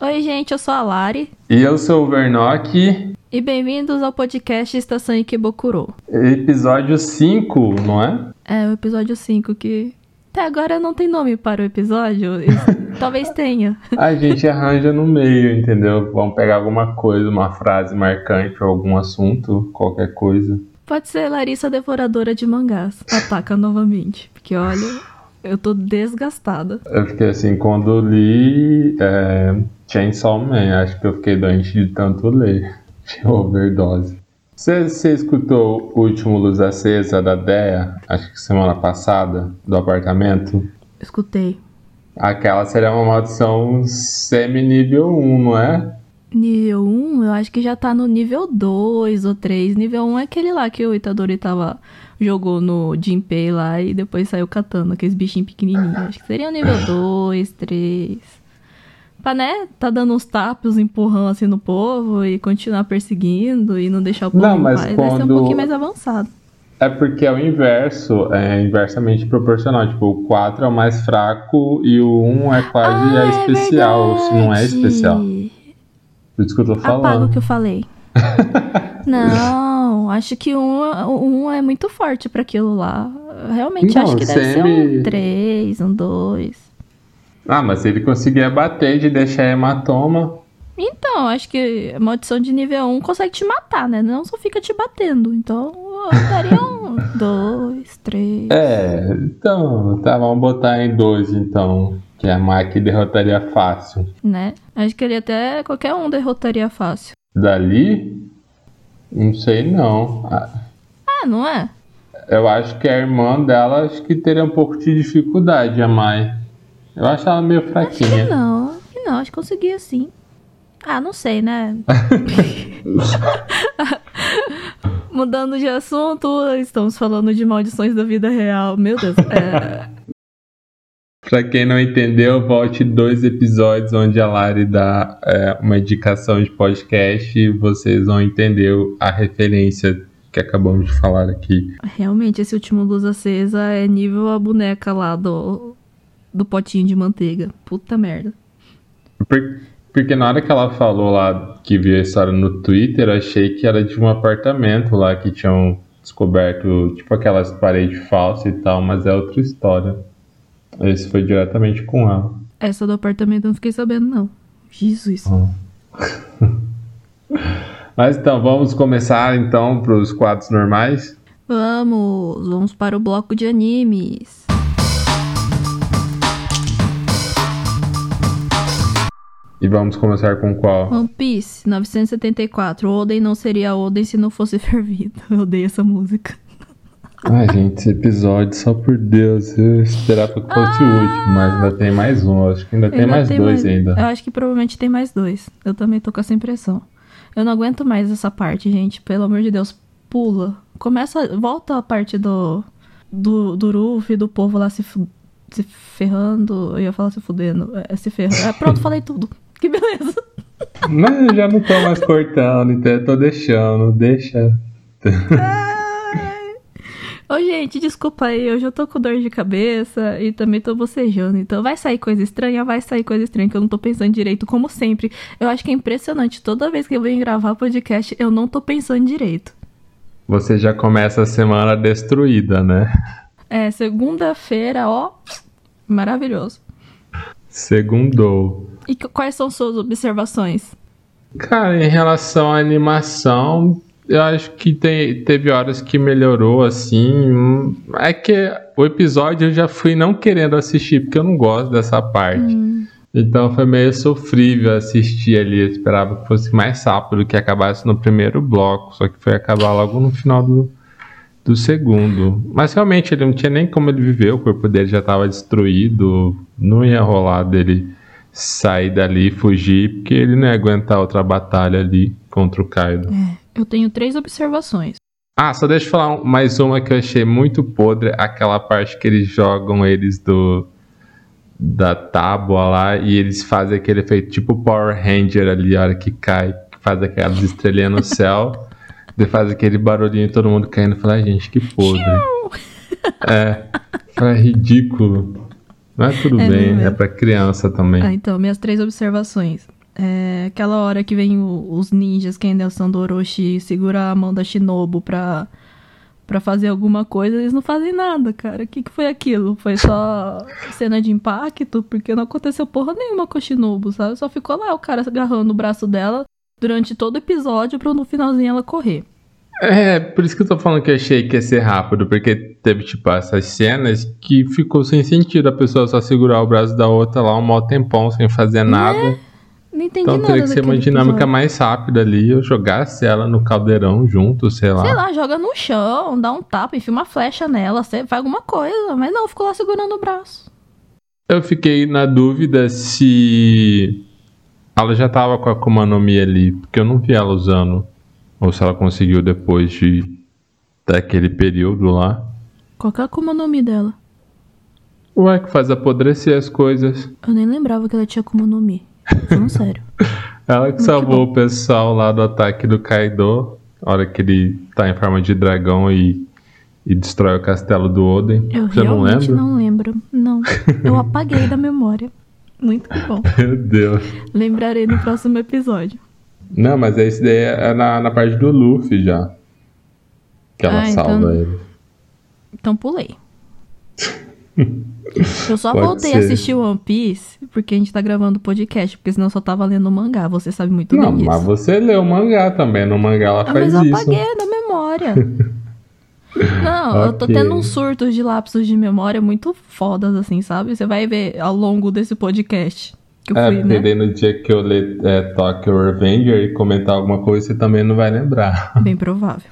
Oi, gente, eu sou a Lari. E eu sou o Vernock. E bem-vindos ao podcast Estação Ikebokuro. Episódio 5, não é? É, o episódio 5 que até agora não tem nome para o episódio. Talvez tenha. A gente arranja no meio, entendeu? Vamos pegar alguma coisa, uma frase marcante ou algum assunto, qualquer coisa. Pode ser Larissa Devoradora de Mangás. Ataca novamente. Porque olha, eu tô desgastada. Eu fiquei assim, quando li é, Chainsaw Man, acho que eu fiquei doente de tanto ler. De overdose. Você, você escutou o último Luz Acesa da Dea, acho que semana passada, do apartamento? Escutei. Aquela seria uma maldição semi-nível 1, não é? Nível 1, eu acho que já tá no nível 2 ou 3. Nível 1 é aquele lá que o Itadori tava, jogou no Jinpei lá e depois saiu catando aqueles bichinhos pequenininhos. Acho que seria o nível 2, 3 pra, né, tá dando uns tapas, empurrão assim no povo e continuar perseguindo e não deixar o povo Não, mas paz. quando... Vai ser um pouquinho mais avançado. É porque é o inverso, é inversamente proporcional. Tipo, o 4 é o mais fraco e o 1 é quase ah, é especial, é se não é especial. Por isso que eu tô falando. Apaga o que eu falei. não, acho que um, um é muito forte para aquilo lá. Realmente não, acho que deve ser um 3, um 2. Ah, mas se ele conseguir bater de deixar hematoma. Então, acho que a maldição de nível 1 consegue te matar, né? Não só fica te batendo. Então, eu daria um 2, 3. É, então, tá, vamos botar em 2 então. Que a Maki derrotaria fácil. Né? Acho que ele até qualquer um derrotaria fácil. Dali? Não sei não. Ah, não é? Eu acho que a irmã dela acho que teria um pouco de dificuldade, a Mai. Eu acho ela meio fraquinha. Acho que não, acho que não, acho que conseguia sim. Ah, não sei, né? Mudando de assunto, estamos falando de maldições da vida real. Meu Deus. É... pra quem não entendeu, volte dois episódios onde a Lari dá é, uma indicação de podcast e vocês vão entender a referência que acabamos de falar aqui. Realmente, esse último Luz Acesa é nível a boneca lá do, do potinho de manteiga. Puta merda. Por, porque na hora que ela falou lá que viu a história no Twitter, eu achei que era de um apartamento lá que tinham descoberto, tipo aquelas paredes falsas e tal, mas é outra história. Esse foi diretamente com ela. Essa do apartamento eu não fiquei sabendo, não. Jesus. Oh. mas então, vamos começar então para os quadros normais? Vamos, vamos para o bloco de animes. E vamos começar com qual? One Piece, 974. Oden não seria Oden se não fosse fervido. Eu odeio essa música. Ai, gente, esse episódio, só por Deus, eu esperava que fosse ah, o último, mas ainda tem mais um. Acho que ainda, ainda tem mais tem dois mais, ainda. Eu acho que provavelmente tem mais dois. Eu também tô com essa impressão. Eu não aguento mais essa parte, gente. Pelo amor de Deus, pula. Começa, volta a parte do do, do Ruff, do povo lá se, se ferrando. Eu ia falar se fudendo. É, se ferrando. É, pronto, falei tudo. Que beleza. Mas eu já não tô mais cortando, então eu tô deixando, deixa. Ô, gente, desculpa aí, eu já tô com dor de cabeça e também tô bocejando. Então vai sair coisa estranha, vai sair coisa estranha que eu não tô pensando direito, como sempre. Eu acho que é impressionante, toda vez que eu venho gravar podcast, eu não tô pensando direito. Você já começa a semana destruída, né? É, segunda-feira, ó, maravilhoso. Segundou. E quais são suas observações? Cara, em relação à animação, eu acho que tem, teve horas que melhorou assim. É que o episódio eu já fui não querendo assistir, porque eu não gosto dessa parte. Hum. Então foi meio sofrível assistir ali. Eu esperava que fosse mais rápido, que acabasse no primeiro bloco. Só que foi acabar logo no final do, do segundo. Mas realmente ele não tinha nem como ele viver, o corpo dele já estava destruído, não ia rolar dele sair dali e fugir, porque ele não ia aguentar outra batalha ali contra o Kaido. É, eu tenho três observações. Ah, só deixa eu falar mais uma que eu achei muito podre, aquela parte que eles jogam eles do da tábua lá e eles fazem aquele efeito tipo Power Ranger ali, a hora que cai, que faz aquelas estrelinhas no céu. Você faz aquele barulhinho e todo mundo caindo e fala, ai, gente, que podre. é, é ridículo. Mas tudo É bem, mesmo. é pra criança também. Ah, então, minhas três observações. É, aquela hora que vem o- os ninjas que ainda são do Orochi segura a mão da Shinobu pra, pra fazer alguma coisa, eles não fazem nada, cara. O que, que foi aquilo? Foi só cena de impacto? Porque não aconteceu porra nenhuma com a Shinobu, sabe? Só ficou lá o cara agarrando o braço dela durante todo o episódio pra no finalzinho ela correr. É, por isso que eu tô falando que eu achei que ia ser rápido, porque teve, tipo, essas cenas que ficou sem sentido a pessoa só segurar o braço da outra lá um maior tempão sem fazer nada. Não entendi Então nada teria que ser uma dinâmica episódio. mais rápida ali, eu jogasse ela no caldeirão junto, sei lá. Sei lá, joga no chão, dá um tapa, enfia uma flecha nela, faz alguma coisa. Mas não, ficou lá segurando o braço. Eu fiquei na dúvida se ela já tava com a Akuma no Mi ali, porque eu não vi ela usando. Ou se ela conseguiu depois de daquele período lá. Qual que é a Akuma no Mi dela? Ué, que faz apodrecer as coisas. Eu nem lembrava que ela tinha Akuma no Mi. Falando sério. Ela que salvou o pessoal lá do ataque do Kaido, a hora que ele tá em forma de dragão e, e destrói o castelo do Oden. Eu Você não lembra? não lembro. Não. Eu apaguei da memória. Muito bom. Meu Deus. Lembrarei no próximo episódio. Não, mas esse daí é na, na parte do Luffy já. Que ela Ah, então- salva ele. Então pulei. Eu só Pode voltei ser. a assistir One Piece porque a gente tá gravando o podcast, porque senão eu só tava lendo o mangá. Você sabe muito Não, bem disso. mas você leu o mangá também. No mangá ela Ah, faz mas eu isso. apaguei da memória. Não, eu tô tendo uns surtos de lapsos de memória muito fodas, assim, sabe? Você vai ver ao longo desse podcast. Que eu É, fui, né? no dia que eu ler é, Tokyo Revenger e comentar alguma coisa, você também não vai lembrar. Bem provável.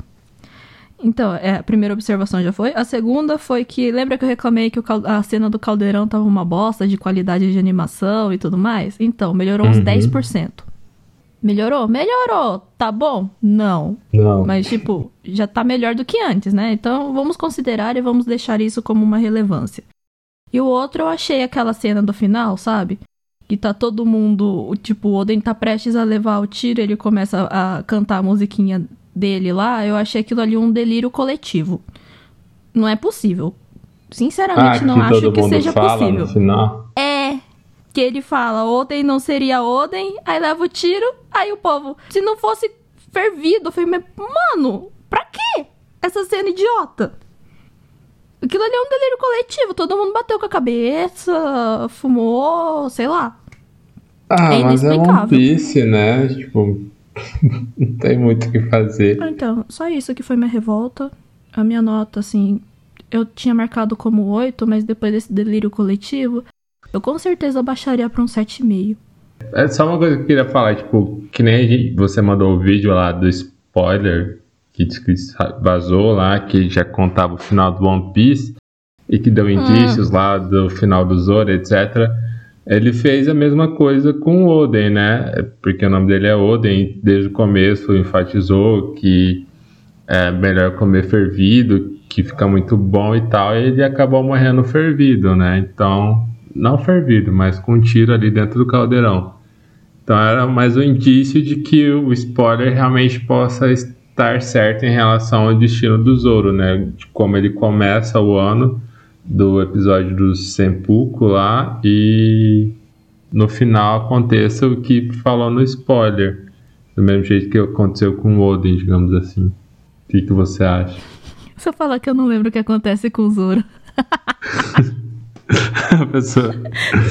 Então, é, a primeira observação já foi. A segunda foi que, lembra que eu reclamei que cal- a cena do caldeirão tava uma bosta de qualidade de animação e tudo mais? Então, melhorou uns Uhum. 10%. Melhorou? Melhorou! Tá bom? Não. Não. Mas, tipo, já tá melhor do que antes, né? Então, vamos considerar e vamos deixar isso como uma relevância. E o outro, eu achei aquela cena do final, sabe? Que tá todo mundo, o tipo, o Oden tá prestes a levar o tiro, ele começa a cantar a musiquinha dele lá. Eu achei aquilo ali um delírio coletivo. Não é possível. Sinceramente, ah, não acho que seja fala possível. É. Que ele fala, Oden não seria Oden, aí leva o tiro, aí o povo, se não fosse fervido, eu falei, mano, pra quê? Essa cena idiota. Aquilo ali é um delírio coletivo, todo mundo bateu com a cabeça, fumou, sei lá. Ah, É mas é One inexplicável. Piece, né? Tipo, não tem muito o que fazer. Ah, Então, só isso que foi minha revolta. A minha nota, assim, eu tinha marcado como 8, mas depois desse delírio coletivo, eu com certeza baixaria pra um 7,5. É só uma coisa que eu queria falar, tipo, que nem gente- você mandou o vídeo lá do spoiler que vazou lá, que já contava o final do One Piece e que deu indícios lá do final do Zoro, etc. Ele fez a mesma coisa com Oden, né? Porque o nome dele é Oden, desde o começo enfatizou que é melhor comer fervido, que fica muito bom e tal, e ele acabou morrendo fervido, né? Então, não fervido, mas com um tiro ali dentro do caldeirão. Então era mais um indício de que o spoiler realmente possa estar certo em relação ao destino do Zoro, né? De como ele começa o ano do episódio do Senpuku lá e no final aconteça o que falou no spoiler. Do mesmo jeito que aconteceu com o Oden, digamos assim. O que, que você acha? Se eu falar que eu não lembro o que acontece com o Zoro. A pessoa.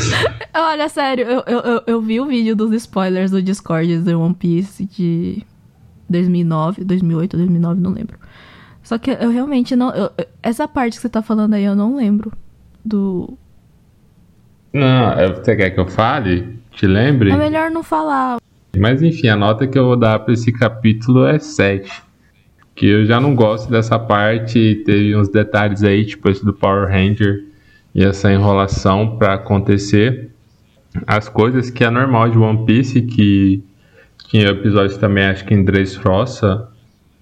Olha, sério, eu, eu, eu, eu vi o vídeo dos spoilers do Discord do One Piece de 2009, 2008, 2009, não lembro. Só que eu realmente não. eu- essa parte que você tá falando aí eu não lembro. Do. Não, é- você quer que eu fale? Te lembre? É melhor não falar. Mas enfim, a nota que eu vou dar pra esse capítulo é 7. Que eu já não gosto dessa parte. Teve uns detalhes aí, tipo esse do Power Ranger e essa enrolação pra acontecer. As coisas que é normal de One Piece, que tinha episódios também, acho que em Dressrosa,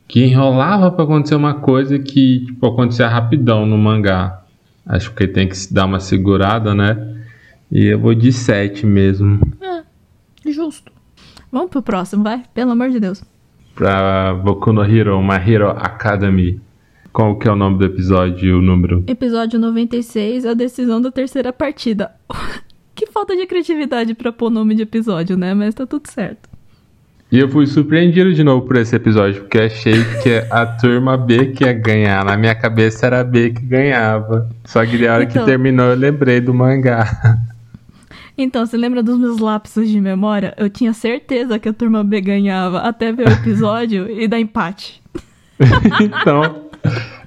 que enrolava pra acontecer uma coisa que tipo, acontecia rapidão no mangá. Acho que tem que se dar uma segurada, né? E eu vou de 7 mesmo. Justo. Vamos pro próximo, vai? Pelo amor de Deus. pra Boku no Hero, My Hero Academy. Qual que é o nome do episódio e o número? Episódio 96, a decisão da terceira partida. que falta de criatividade pra pôr nome de episódio, né? Mas tá tudo certo. E eu fui surpreendido de novo por esse episódio, porque achei que a turma B que ia ganhar. Na minha cabeça era a B que ganhava. Só que na hora Então. que terminou eu lembrei do mangá. Então, você lembra dos meus lapsos de memória? Eu tinha certeza que a turma B ganhava até ver o episódio e dar empate. então,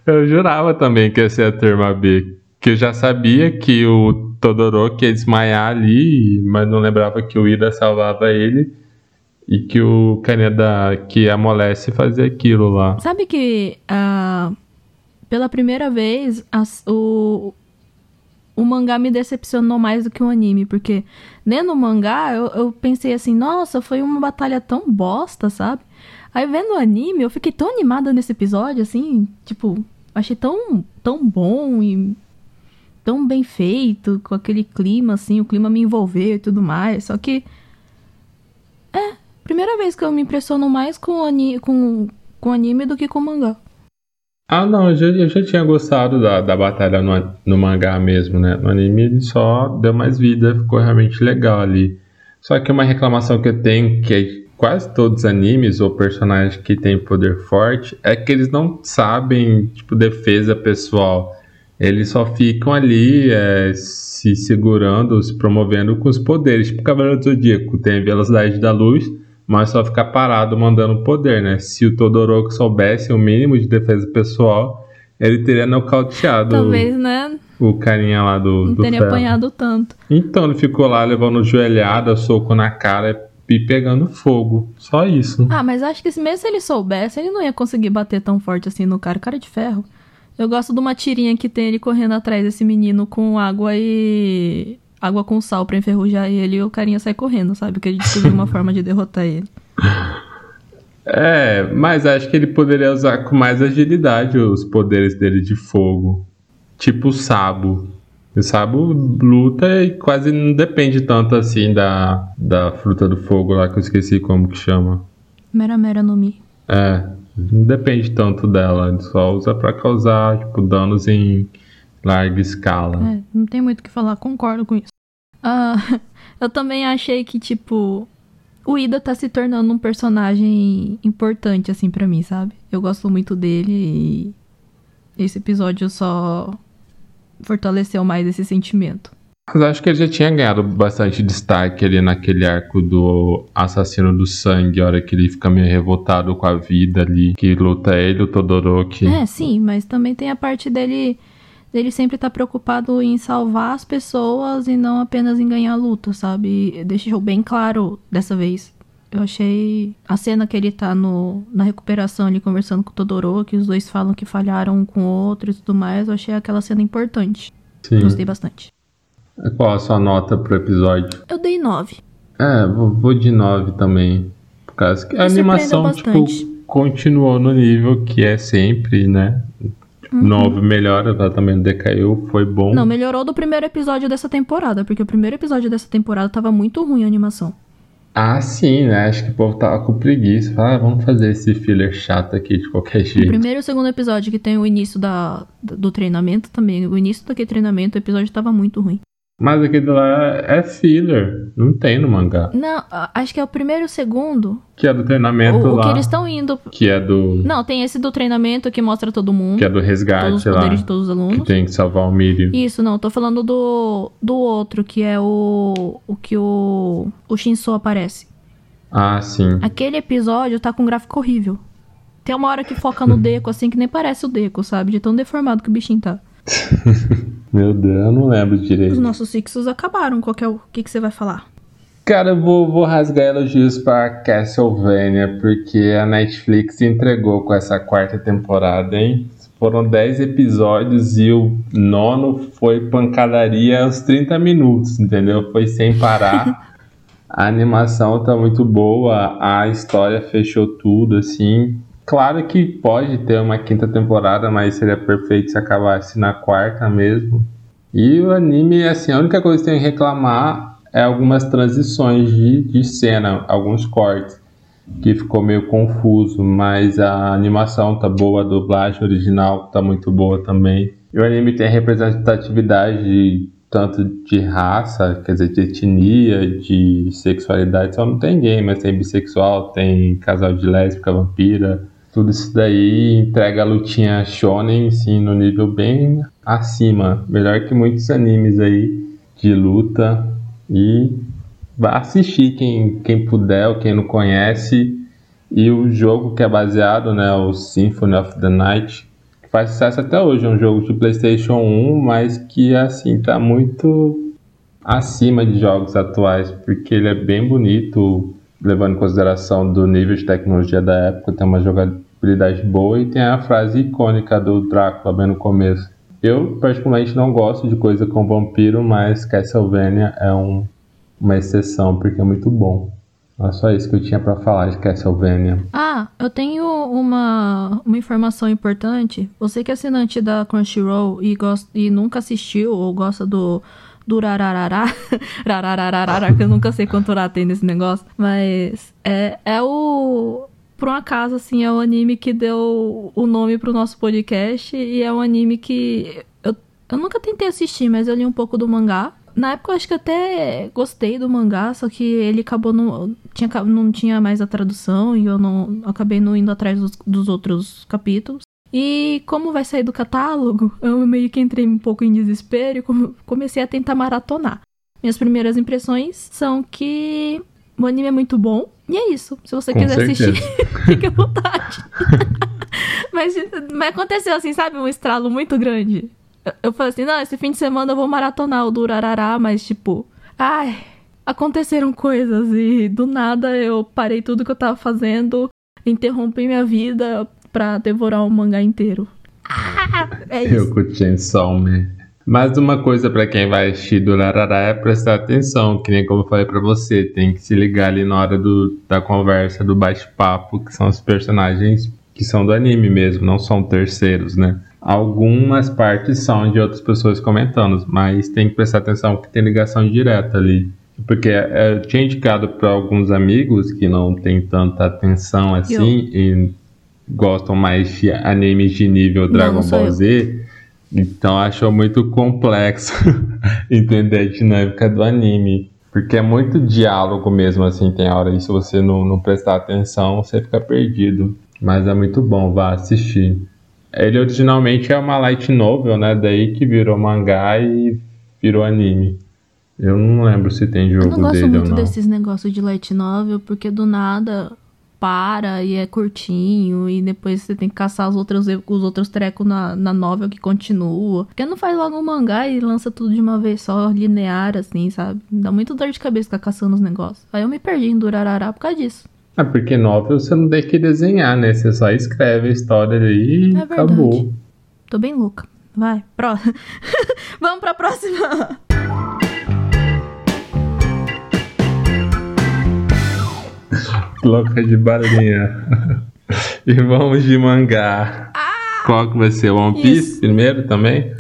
eu jurava também que ia ser a turma B. Que eu já sabia que o Todoroki ia desmaiar ali, mas não lembrava que o Ida salvava ele. E que o Kaneda que amolece fazia aquilo lá. Sabe que ah, pela primeira vez as- o, o mangá me decepcionou mais do que o anime, porque lendo o mangá eu, eu pensei assim, nossa, foi uma batalha tão bosta, sabe? Aí vendo o anime eu fiquei tão animada nesse episódio, assim, tipo, achei tão, tão bom e tão bem feito, com aquele clima, assim, o clima me envolveu e tudo mais, só que. É, primeira vez que eu me impressiono mais com, ani com, com anime do que com mangá. Ah, não, eu já, eu já tinha gostado da, da batalha no, no mangá mesmo, né? No anime ele só deu mais vida, ficou realmente legal ali. Só que uma reclamação que eu tenho, que é quase todos os animes ou personagens que têm poder forte, é que eles não sabem, tipo, defesa pessoal. Eles só ficam ali é, se segurando, se promovendo com os poderes. Tipo, o Cavaleiro do Zodíaco tem a velocidade da luz, mas só ficar parado mandando poder, né? Se o Todoroki soubesse o mínimo de defesa pessoal, ele teria nocauteado Talvez, né? o carinha lá do, Não do teria ferro. apanhado tanto. Então ele ficou lá levando joelhada, soco na cara e pegando fogo. Só isso. Ah, mas acho que se- mesmo se ele soubesse, ele não ia conseguir bater tão forte assim no cara. Cara de ferro. Eu gosto de uma tirinha que tem ele correndo atrás desse menino com água e. água com sal pra enferrujar ele e o carinha sai correndo, sabe? Porque ele descobriu uma forma de derrotar ele. É, mas acho que ele poderia usar com mais agilidade os poderes dele de fogo. Tipo o Sabo. O Sabo luta e quase não depende tanto assim da, da fruta do fogo lá que eu esqueci como que chama. Mera Mera no Mi. É, não depende tanto dela, ele só usa pra causar tipo, danos em larga escala. É, não tem muito o que falar, concordo com isso. Ah, eu também achei que, tipo, o Ida tá se tornando um personagem importante, assim, pra mim, sabe? Eu gosto muito dele e esse episódio só fortaleceu mais esse sentimento. Mas acho que ele já tinha ganhado bastante destaque ali naquele arco do assassino do sangue, a hora que ele fica meio revoltado com a vida ali, que luta ele, o Todoroki. É, sim, mas também tem a parte dele dele sempre estar preocupado em salvar as pessoas e não apenas em ganhar luta, sabe? Deixou bem claro dessa vez. Eu achei a cena que ele tá no, na recuperação ali conversando com o Todoroki, os dois falam que falharam um com o outro e tudo mais, eu achei aquela cena importante. Sim. Gostei bastante. Qual a sua nota pro episódio? Eu dei 9. É, vou, de 9 também. Por causa que a Me animação, tipo, continuou no nível que é sempre, né? Uhum. 9 melhora, ela também não decaiu, foi bom. Não, melhorou do primeiro episódio dessa temporada, porque o primeiro episódio dessa temporada tava muito ruim a animação. Ah, sim, né? Acho que o povo tava com preguiça. Ah, vamos fazer esse filler chato aqui de qualquer O jeito. primeiro e o segundo episódio, que tem o início da, do treinamento também. O início daquele treinamento, o episódio tava muito ruim. Mas aquele lá é filler, não tem no mangá. Não, acho que é o primeiro e o segundo. Que é do treinamento O, o lá. que eles estão indo. Que é do. Não, tem esse do treinamento que mostra todo mundo. Que é do todos os resgate lá. poderes de todos os Que alunos. tem que salvar o Mirio. Isso, não, tô falando do, do outro, que é o. O que o. O Shinso aparece. Ah, sim. Aquele episódio tá com um gráfico horrível. Tem uma hora que foca no Deco, assim, que nem parece o Deco, sabe? De tão deformado que o bichinho tá. Meu Deus, eu não lembro Os direito. nossos fixos acabaram. Qual que é o. O que, que você vai falar? Cara, eu vou, vou rasgar elogios pra Castlevania, porque a Netflix entregou com essa quarta temporada, hein? Foram 10 episódios e o nono foi pancadaria aos 30 minutos, entendeu? Foi sem parar. a animação tá muito boa, a história fechou tudo, assim. Claro que pode ter uma quinta temporada, mas seria perfeito se acabasse na quarta mesmo. E o anime, assim, a única coisa que tem que reclamar é algumas transições de, de cena, alguns cortes. que ficou meio confuso, mas a animação tá boa, a dublagem original tá muito boa também. E o anime tem representatividade de, tanto de raça, quer dizer, de etnia, de sexualidade, só não tem gay, mas tem bissexual, tem casal de lésbica, vampira, tudo isso daí entrega a lutinha shonen, sim, no nível bem acima, melhor que muitos animes aí de luta. E vá assistir quem, quem puder ou quem não conhece. E o jogo que é baseado, né, o Symphony of the Night, que faz sucesso até hoje, é um jogo de PlayStation 1, mas que assim tá muito acima de jogos atuais, porque ele é bem bonito, levando em consideração do nível de tecnologia da época, tem uma jogabilidade boa e tem a frase icônica do Drácula bem no começo. Eu particularmente não gosto de coisa com vampiro, mas Castlevania é um uma exceção, porque é muito bom. É só isso que eu tinha para falar de Castlevania. Ah, eu tenho uma, uma informação importante. Você que é assinante da Crunchyroll e, e nunca assistiu ou gosta do, do rararará, rarararará, que eu nunca sei quanto rá tem nesse negócio, mas é, é o... Por um acaso, assim, é o anime que deu o nome pro nosso podcast e é um anime que eu, eu nunca tentei assistir, mas eu li um pouco do mangá na época eu acho que até gostei do mangá, só que ele acabou não tinha, não tinha mais a tradução e eu não acabei não indo atrás dos, dos outros capítulos. E como vai sair do catálogo, eu meio que entrei um pouco em desespero e comecei a tentar maratonar. Minhas primeiras impressões são que o anime é muito bom. E é isso. Se você Com quiser certeza. assistir, fique à vontade. mas, mas aconteceu assim, sabe? Um estralo muito grande. Eu, eu falei assim, não, esse fim de semana eu vou maratonar o Durarará, mas tipo, ai, aconteceram coisas e do nada eu parei tudo que eu tava fazendo, interrompi minha vida pra devorar um mangá inteiro. Ah, é isso. Eu o Chainsaw Man. Mas uma coisa para quem vai assistir do Larará é prestar atenção, que nem como eu falei para você, tem que se ligar ali na hora do, da conversa, do bate-papo, que são os personagens que são do anime mesmo, não são terceiros, né? Algumas partes são de outras pessoas comentando, mas tem que prestar atenção que tem ligação direta ali. Porque eu tinha indicado para alguns amigos que não tem tanta atenção assim e gostam mais de animes de nível Dragon não Ball eu. Então achou muito complexo entender a dinâmica do anime. Porque é muito diálogo mesmo, assim, tem hora e se você não, não prestar atenção, você fica perdido. Mas é muito bom, vá assistir. Ele originalmente é uma light novel, né? Daí que virou mangá e virou anime. Eu não lembro se tem Eu jogo não gosto dele ou muito não. desses negócios de light novel, porque do nada para e é curtinho, e depois você tem que caçar os outros, os outros trecos na, na novel que continua. Porque não faz logo um mangá e lança tudo de uma vez só, linear, assim, sabe? Dá muito dor de cabeça ficar caçando os negócios. Aí eu me perdi em Durarará por causa disso. É porque novel você não tem que desenhar, né? Você só escreve a história ali e É acabou. Tô bem louca. Vai, pró. Vamos pra próxima. Louca de balinha. e vamos de mangá. Qual que vai ser? One Piece Isso. primeiro também?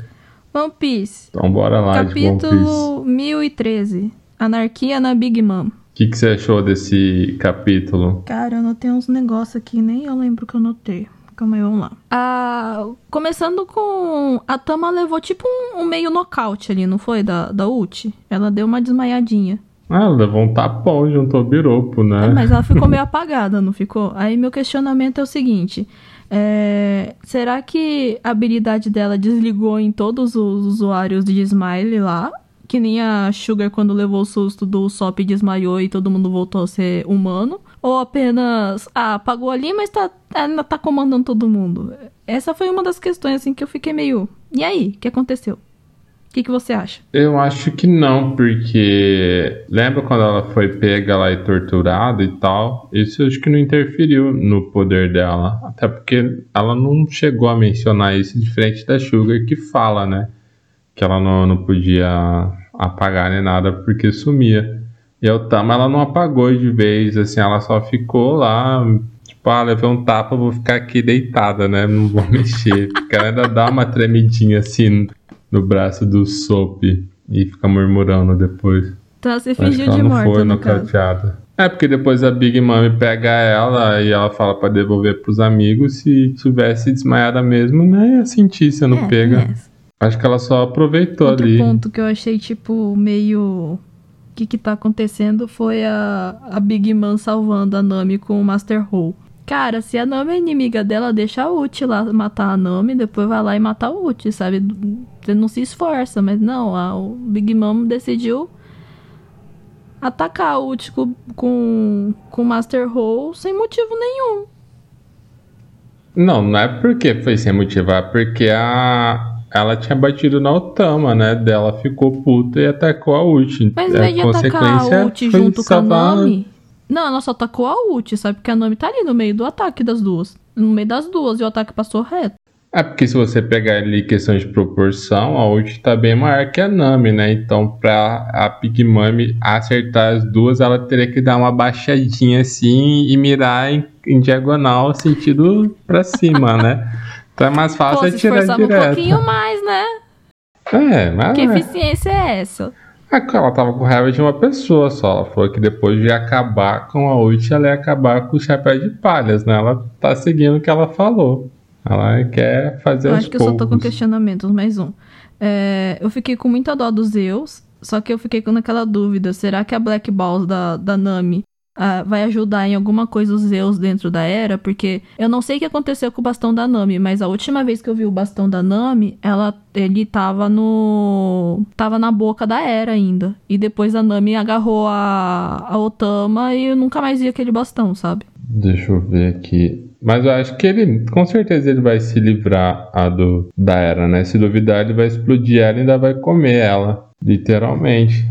One Piece. Então bora lá de One Piece. Capítulo 1013. Anarquia na Big Mom. O que, que você achou desse capítulo? Cara, eu anotei uns negócios aqui, nem eu lembro que eu anotei. Calma aí, vamos lá. Ah, começando com. A Tama levou tipo um, um meio nocaute ali, não foi? Da, da ult. Ela deu uma desmaiadinha. Ah, levou um tapão junto ao biropo, né? É, mas ela ficou meio apagada, não ficou? Aí meu questionamento é o seguinte: é, será que a habilidade dela desligou em todos os usuários de Smile lá? Que nem a Sugar quando levou o susto do Sop desmaiou e todo mundo voltou a ser humano? Ou apenas, ah, apagou ali, mas tá, ainda tá comandando todo mundo? Essa foi uma das questões assim que eu fiquei meio. E aí? O que aconteceu? O que, que você acha? Eu acho que não, porque lembra quando ela foi pega lá e torturada e tal? Isso eu acho que não interferiu no poder dela. Até porque ela não chegou a mencionar isso diferente da Sugar que fala, né? Que ela não, não podia apagar nem nada porque sumia. E a Tama ela não apagou de vez, assim, ela só ficou lá, tipo, ah, levei um tapa, vou ficar aqui deitada, né? Não vou mexer. Porque ela ainda dá uma tremidinha assim no braço do Soap e fica murmurando depois. Então se que fingiu ela de não morta, foi no nocauteada. É, porque depois a Big Mom pega ela e ela fala pra devolver pros amigos. Se tivesse desmaiada mesmo, nem ia sentir sendo É, pega. essa. Acho que ela só aproveitou Outro ali. ponto que eu achei, tipo, meio. O que que tá acontecendo foi a, a Big Man salvando a Nami com o Master Hole. Cara, se a Nami é inimiga dela, deixa a Uchi lá matar a Nami, depois vai lá e matar o Uchi, sabe? Você não se esforça, mas não, a, o Big Mom decidiu atacar a Uchi com, o Master Hole sem motivo nenhum. Não, não é porque foi sem motivar, porque a. Ela tinha batido na Otama, né? Dela ficou puta e atacou a Uchi. Mas a em vez de atacar a Uchi junto com a Nami. Não, ela só atacou a Uchi, sabe? Porque a Nami tá ali no meio do ataque das duas. No meio das duas e o ataque passou reto. É porque se você pegar ali questão de proporção, a Uchi tá bem maior que a Nami, né? Então, pra a Big Mami acertar as duas, ela teria que dar uma baixadinha assim e mirar em, em diagonal, sentido pra cima, né? Então é mais fácil Pô, atirar um direto. pouquinho mais, né? É, mas Que é. eficiência é essa? É ela tava com raiva de uma pessoa só. Ela falou que depois de acabar com a Uchi, ela ia acabar com o chapéu de palhas, né? Ela tá seguindo o que ela falou. Ela quer fazer Eu acho que eu só tô com poucos. questionamentos, mais um. É, eu fiquei com muita dó dos Zeus, só que eu fiquei com aquela dúvida: será que a Black Balls da, da Nami ah, vai ajudar em alguma coisa os Zeus dentro da era? Porque eu não sei o que aconteceu com o bastão da Nami, mas a última vez que eu vi o bastão da Nami, ela, ele tava no. tava na boca da era ainda. E depois a Nami agarrou a, a Otama e eu nunca mais vi aquele bastão, sabe? Deixa eu ver aqui. Mas eu acho que ele, com certeza, ele vai se livrar a do, da era, né? Se duvidar, ele vai explodir ela e ainda vai comer ela. Literalmente.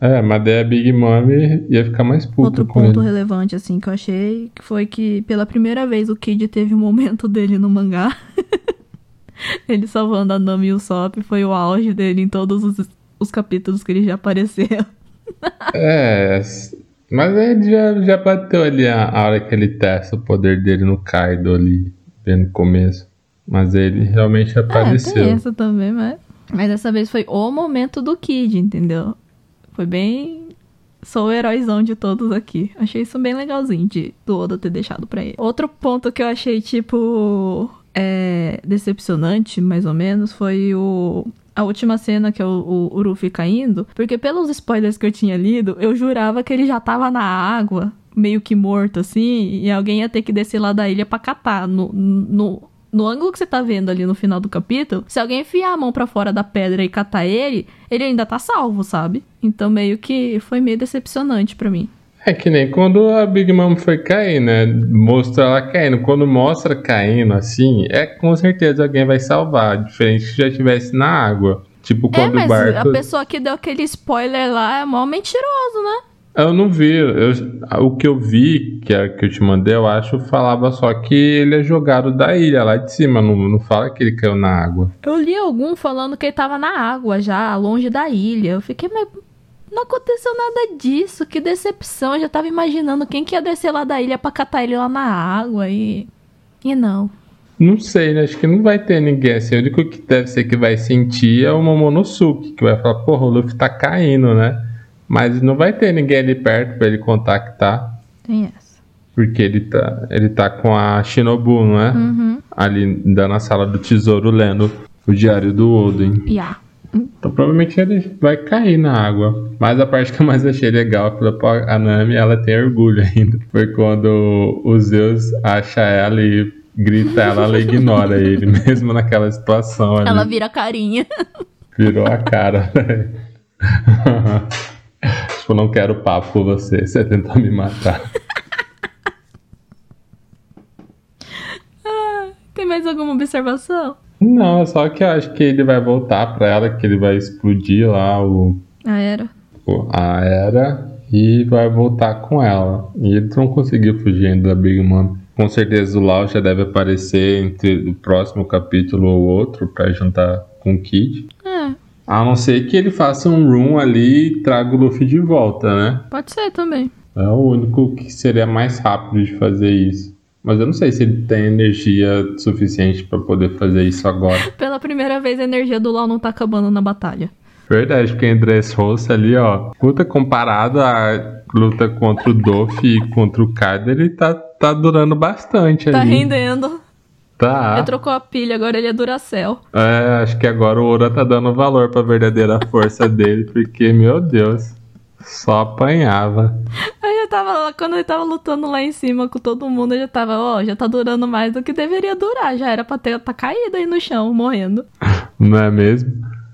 É, mas daí a Big Mom ia ficar mais puta Outro ponto ele. relevante, assim, que eu achei foi que pela primeira vez o Kid teve um momento dele no mangá. ele salvando a Nami e o Sop foi o auge dele em todos os, os capítulos que ele já apareceu. É, mas ele já, já bateu ali a, a hora que ele testa o poder dele no Kaido ali, bem no começo. Mas ele realmente É, apareceu. essa também, mas. Mas dessa vez foi o momento do Kid, entendeu? Foi bem. Sou o heróizão de todos aqui. Achei isso bem legalzinho de do Oda ter deixado pra ele. Outro ponto que eu achei, tipo. É, decepcionante, mais ou menos, foi o. A última cena que é o, o, Ruffy caindo. Porque pelos spoilers que eu tinha lido, eu jurava que ele já tava na água, meio que morto, assim, e alguém ia ter que descer lá da ilha pra catar. No, no, no ângulo que você tá vendo ali no final do capítulo, se alguém enfiar a mão pra fora da pedra e catar ele, ele ainda tá salvo, sabe? Então meio que foi meio decepcionante pra mim. É que nem quando a Big Mom foi cair, né? Mostra ela caindo. Quando mostra caindo assim, é com certeza alguém vai salvar. Diferente se já estivesse na água. Tipo É, quando mas o barco. a pessoa que deu aquele spoiler lá é mó mentiroso, né? Eu não vi. eu- o que eu vi, que, é, que eu te mandei, eu acho, falava só que ele é jogado da ilha lá de cima. Não, não fala que ele caiu na água. Eu li algum falando que ele tava na água já, longe da ilha. Eu fiquei, mas não aconteceu nada disso. Que decepção. Eu já tava imaginando quem que ia descer lá da ilha pra catar ele lá na água e. E não. Não sei, né? Acho que não vai ter ninguém assim. O único que deve ser que vai sentir é o Momonosuke, que vai falar, porra, o Luffy tá caindo, né? Mas não vai ter ninguém ali perto pra ele contactar. Tem essa. Porque ele tá, ele tá com a Shinobu, não é? Uhum. Ali na sala do tesouro lendo o diário do Oden. Yeah. Então provavelmente ele vai cair na água. Mas a parte que eu mais achei legal foi pô, a Nami, ela tem orgulho ainda. Foi quando o Zeus acha ela e grita ela, ela ignora ele, mesmo naquela situação ali. Ela vira a carinha. Virou a cara. tipo, não quero papo com você, você tentou me matar. Tem mais alguma observação? Não, só que eu acho que ele vai voltar pra ela, que ele vai explodir lá o, Ah, era. a era e vai voltar com ela. E eles não conseguiu fugir ainda da Big Mom. Com certeza o Lau já deve aparecer entre o próximo capítulo ou outro pra juntar com o Kid. É, A não ser que ele faça um room ali e traga o Luffy de volta, né? pode ser também. É o único que seria mais rápido de fazer isso. Mas eu não sei se ele tem energia suficiente pra poder fazer isso agora. Pela primeira vez a energia do LoL não tá acabando na batalha. Verdade, porque em Dressrosa ali, ó, luta comparado à luta contra o Doff e contra o Kaido, ele tá, tá durando bastante Tá ali. rendendo. Tá. Ele trocou a pilha, agora ele é Duracell. É, acho que agora o Oura tá dando valor pra verdadeira força dele, porque, meu Deus, só apanhava. Tava lá, quando ele tava lutando lá em cima com todo mundo, eu já tava, ó, já tá durando mais do que deveria durar. Já era pra ter tá caído aí no chão, morrendo. Não é mesmo?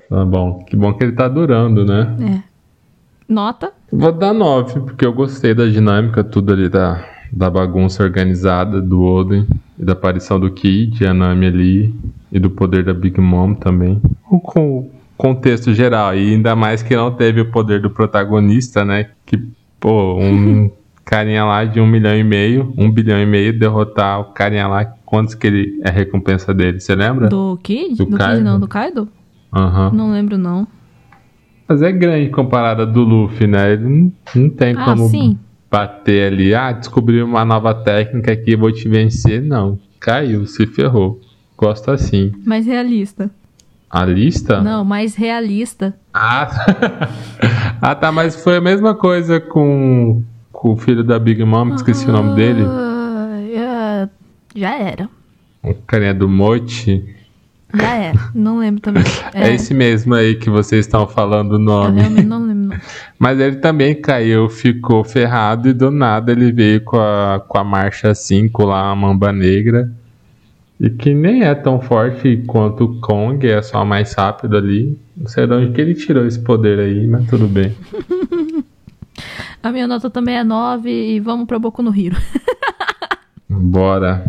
Tá bom. Que bom que ele tá durando, né? É. Nota? Vou dar 9, porque eu gostei da dinâmica, tudo ali da, da bagunça organizada do Oden, e da aparição do Kid, a Nami ali, e do poder da Big Mom também. O com contexto geral, e ainda mais que não teve o poder do protagonista, né? Que, pô, um carinha lá de um milhão e meio, um bilhão e meio, derrotar o carinha lá, quantos que ele é a recompensa dele, você lembra? Do Kid? Do Do, Kid não, do Kaido? Aham. Não lembro não. Mas é grande comparada do Luffy, né? Ele não, não tem Ah, como sim. bater ali. Ah, descobri uma nova técnica aqui, vou te vencer. Não. Caiu, se ferrou. Gosto assim. Mais realista. A lista? Não, mais realista. Ah, ah, tá, mas foi a mesma coisa com, com o filho da Big Mom, esqueci o nome dele. Ah, é, já era. O carinha do Mochi. Já era. Não lembro também. É. esse mesmo aí que vocês estão falando o Eu nome. realmente não lembro. não. Mas ele também caiu, ficou ferrado e do nada ele veio com a, com a marcha 5 lá, a mamba negra. E que nem é tão forte quanto o Kong, é só mais rápido ali. Não sei de onde que ele tirou esse poder aí, mas tudo bem. A minha nota também é 9 e vamos pra Boku no Hiro. Bora.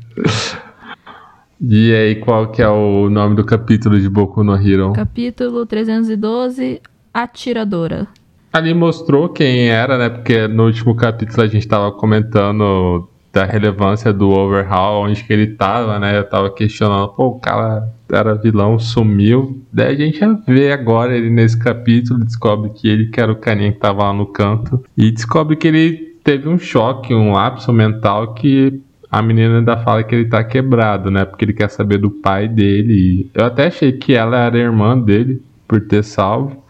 e aí, qual que é o nome do capítulo de Boku no Hero? Capítulo 312, Atiradora. Ali mostrou quem era, né? Porque no último capítulo a gente tava comentando da relevância do Overhaul, onde que ele tava, né? Eu tava questionando, pô, o cara era vilão, sumiu. Daí a gente já vê agora ele nesse capítulo, descobre que ele que era o carinha que tava lá no canto. E descobre que ele teve um choque, um lapso mental que a menina ainda fala que ele tá quebrado, né? Porque ele quer saber do pai dele. Eu até achei que ela era irmã dele, por ter salvo.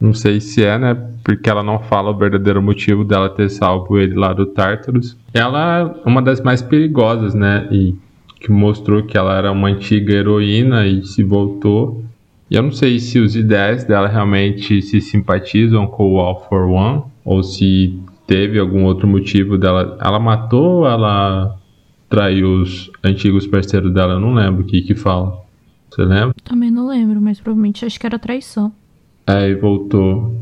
Não sei se é, né? Porque ela não fala o verdadeiro motivo dela ter salvo ele lá do Tartarus. Ela é uma das mais perigosas, né? E que mostrou que ela era uma antiga heroína e se voltou. E eu não sei se os ideais dela realmente se simpatizam com o All for One ou se teve algum outro motivo dela. Ela matou ou ela traiu os antigos parceiros dela? Eu não lembro o que que fala. Você lembra? Também não lembro, mas provavelmente acho que era traição. E voltou.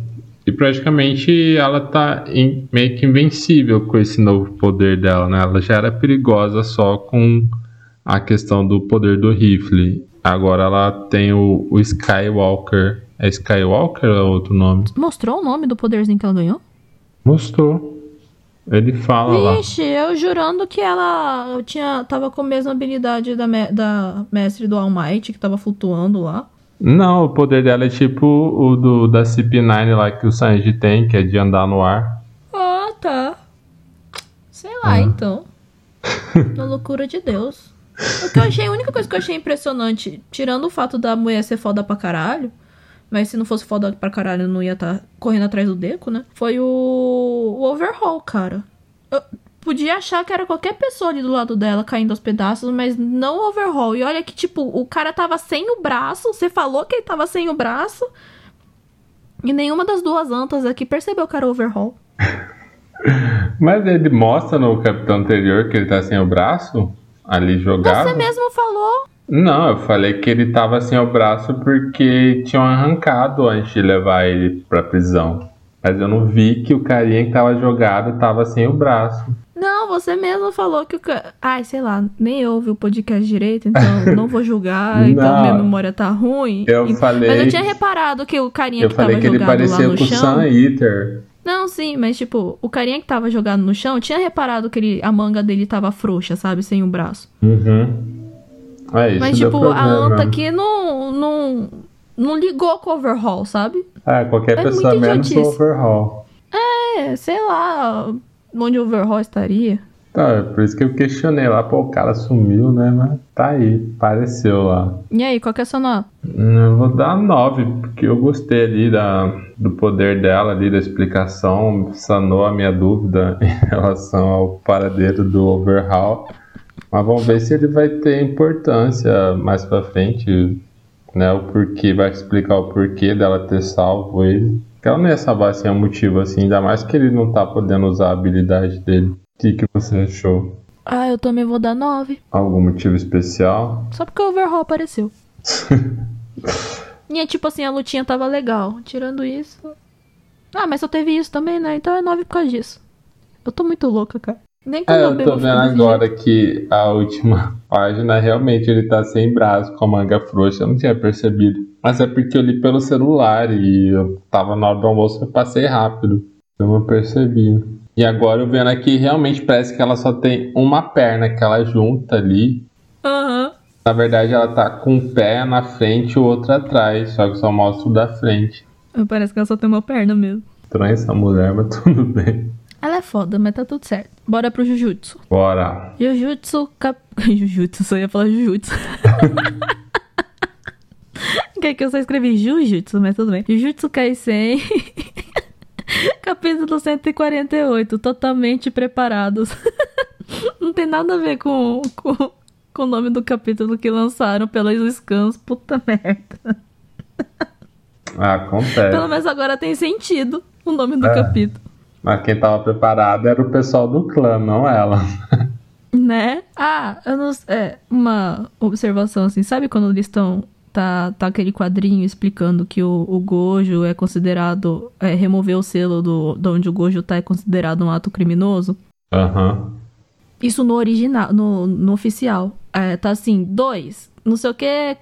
E praticamente ela tá meio que invencível com esse novo poder dela, né? Ela já era perigosa só com a questão do poder do rifle. Agora ela tem o, o Skywalker. É Skywalker ou é outro nome? Mostrou o nome do poderzinho que ela ganhou? Mostrou. Ele fala lá. Vixe, eu jurando que ela tinha, tava com a mesma habilidade da, me- da mestre do All Might, que tava flutuando lá. Não, o poder dela é tipo o do, da CP9 lá que o Sanji tem, que é de andar no ar. Ah, tá. Sei lá, Ah. então. Na loucura de Deus. O que eu achei, a única coisa que eu achei impressionante, tirando o fato da mulher ser foda pra caralho, mas se não fosse foda pra caralho, não ia estar correndo atrás do Deco, né? Foi o, o overhaul, cara. Eu podia achar que era qualquer pessoa ali do lado dela caindo aos pedaços, mas não o overhaul. E olha que, tipo, o cara tava sem o braço, você falou que ele tava sem o braço, e nenhuma das duas antas aqui percebeu que era overhaul. Mas ele mostra no capítulo anterior que ele tá sem o braço ali jogado. Você mesmo falou. Não, eu falei que ele tava sem o braço porque tinham arrancado antes de levar ele pra prisão. Mas eu não vi que o carinha que tava jogado tava sem o braço. Você mesmo falou que o ca... Ai, sei lá, nem ouve o podcast direito, então não vou julgar, então minha memória tá ruim. Eu E- falei- Mas eu tinha reparado que o carinha Eu que falei tava que ele parecia no com o chão. Sun Eater. Não, sim, mas tipo, o carinha que tava jogado no chão, eu tinha reparado que ele, a manga dele tava frouxa, sabe? Sem o braço. Uhum. É mas, tipo, a anta aqui não, não, não ligou com o overhaul, sabe? Ah, qualquer É pessoa menos o overhaul. É, sei lá onde o overhaul estaria. Então, é por isso que eu questionei lá, pô, o cara sumiu, né? Mas tá aí, apareceu lá. E aí, qual que é a sua nota? Eu vou dar 9, porque eu gostei ali da, do poder dela, ali, da explicação, sanou a minha dúvida em relação ao paradeiro do Overhaul. Mas vamos ver se ele vai ter importância mais pra frente, né? O porquê, vai explicar o porquê dela ter salvo ele. Ela não ia salvar sem um motivo assim, ainda mais que ele não tá podendo usar a habilidade dele. O que, que você achou? Ah, eu também vou dar 9. Algum motivo especial? Só porque o Overhaul apareceu. e é tipo assim, a lutinha tava legal. Tirando isso. Ah, mas só teve isso também, né? Então é 9 por causa disso. Eu tô muito louca, cara. Nem quando É, eu eu tô vendo agora que a última página realmente ele tá sem braço, com a manga frouxa, eu não tinha percebido. Mas é porque eu li pelo celular e eu tava na hora do almoço eu passei rápido. Eu não percebi. E agora eu vendo aqui, realmente parece que ela só tem uma perna que ela junta ali. Aham. Na verdade, ela tá com um pé na frente e o outro atrás, só que só mostra o da frente. Parece que ela só tem uma perna mesmo. Estranha essa mulher, mas tudo bem. Ela é foda, mas tá tudo certo. Bora pro Jujutsu. Bora. Jujutsu cap... Jujutsu, só ia falar Jujutsu. que é que eu só escrevi Jujutsu, mas tudo bem. Jujutsu Kaisen. Capítulo 148. Totalmente preparados. Não tem nada a ver com, com, com o nome do capítulo que lançaram pelas scans. Puta merda. Ah, acontece. Pelo menos agora tem sentido o nome do É. capítulo. Mas quem tava preparado era o pessoal do clã, não ela. Né? Ah, eu não É, uma observação assim. Sabe quando eles estão. Tá, tá aquele quadrinho explicando que o, o Gojo é considerado. É, remover o selo do, de onde o Gojo tá é considerado um ato criminoso? Aham. Isso no original, no, no oficial. É, tá assim, dois. Não sei o que,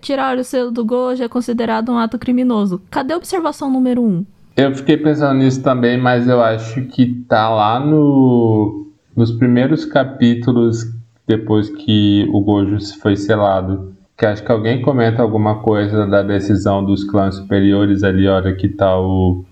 tirar o selo do Gojo é considerado um ato criminoso. Cadê a observação número um? Eu fiquei pensando nisso também, mas eu acho que tá lá no, nos primeiros capítulos depois que o Gojo foi selado. Que acho que alguém comenta alguma coisa da decisão dos clãs superiores ali, hora que tá o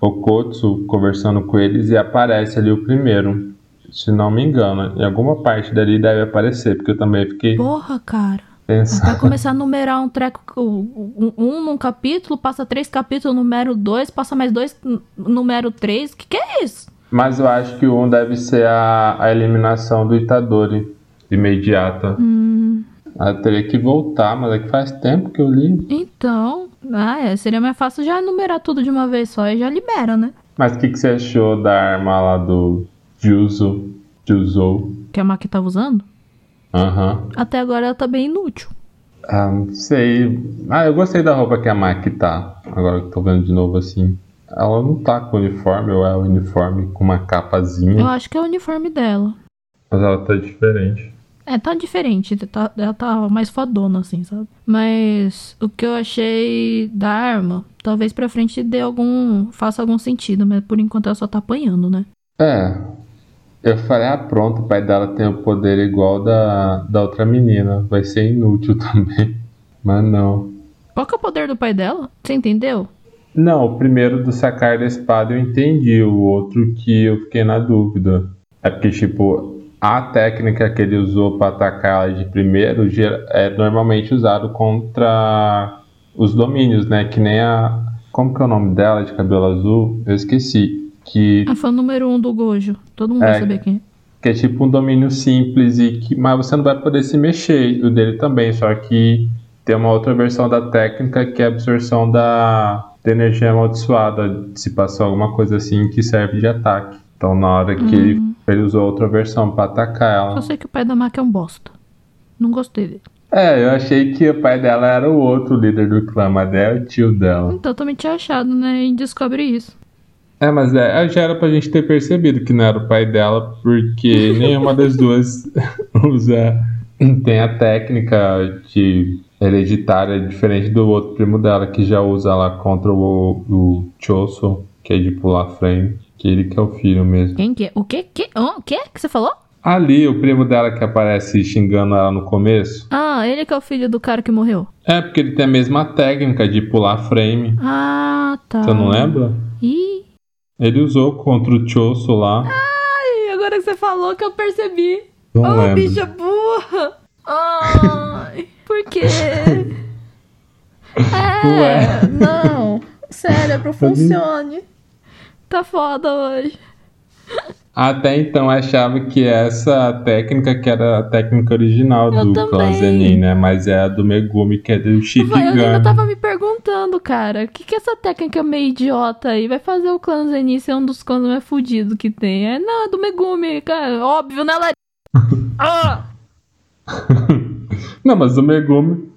Okotsu conversando com eles e aparece ali o primeiro. Se não me engano, em alguma parte dali deve aparecer, porque eu também fiquei Porra, cara. pensando. Vai começar a numerar um treco, um, um num capítulo, passa três capítulos, número dois, passa mais dois, número três. Que que é isso? Mas eu acho que o 1 deve ser a, a eliminação do Itadori imediata. Hum, Ela teria que voltar, mas é que faz tempo que eu li. então, ah, é, seria mais fácil já numerar tudo de uma vez só e já libera, né? Mas o que, que você achou da arma lá do Juzo? Juzo? Que a Maki tava usando. Aham. Até agora ela tá bem inútil. Ah, não sei. Ah, eu gostei da roupa que a Maki tá. Agora que eu tô vendo de novo assim. Ela não tá com uniforme, ou é o uniforme com uma Eu capazinha. acho que é o uniforme dela. Mas ela tá diferente. É, tá diferente, tá, ela tá mais fodona, assim, sabe? Mas o que eu achei da arma, talvez pra frente dê algum. faça algum sentido, mas por enquanto ela só tá apanhando, né? É. Eu falei, ah, pronto, o pai dela tem o poder igual da, da outra menina. Vai ser inútil também. Mas não. Qual que é o poder do pai dela? Você entendeu? Não, o primeiro do sacar da espada eu entendi. O outro que eu fiquei na dúvida. É porque, tipo, a técnica que ele usou pra atacar ela de primeiro é normalmente usado contra os domínios, né? Que nem a. Como que é o nome dela de cabelo azul? Eu esqueci. Que A fã número um do Gojo. Todo mundo É. vai saber quem é. que é tipo um domínio simples e que mas você não vai poder se mexer o dele também só que tem uma outra versão da técnica que é a absorção da, da energia amaldiçoada dissipação alguma coisa assim que serve de ataque então na hora que ele, ele usou outra versão pra atacar Só ela sei que o pai da Maki é um bosta. Não gostei dele. é eu achei que o pai dela era o outro líder do clã mas é o tio dela Então eu também tinha achado, né? E descobre isso. É, mas é, já era pra gente ter percebido que não era o pai dela, porque nenhuma das duas usa. Tem a técnica de hereditária diferente do outro primo dela, que já usa lá contra o, o Choso, que é de pular frame, que ele que é o filho mesmo. Quem que é? O quê? Que? Oh, o quê que você falou? Ali, o primo dela que aparece xingando ela no começo, Ah, ele que é o filho do cara que morreu. é porque ele tem a mesma técnica de pular frame. Ah, tá. Você não lembra? Ih, Ele usou contra o Choso lá. Ai, agora que você falou que eu percebi. Não oh, lembro. bicha burra! Ai, por quê? É, Ué. não. Cérebro, funcione. Tá foda hoje. Até então eu achava que essa técnica que era a técnica original Eu do Zenin, né? Mas é a do Megumi, que é do Vai, eu Shikigami. ainda tava me perguntando, cara, o que que essa técnica meio idiota aí vai fazer o clã Zenin ser um dos clãs mais fudidos que tem? É, não, é do Megumi, cara, óbvio, né, Lari? ah! Não, mas do Megumi.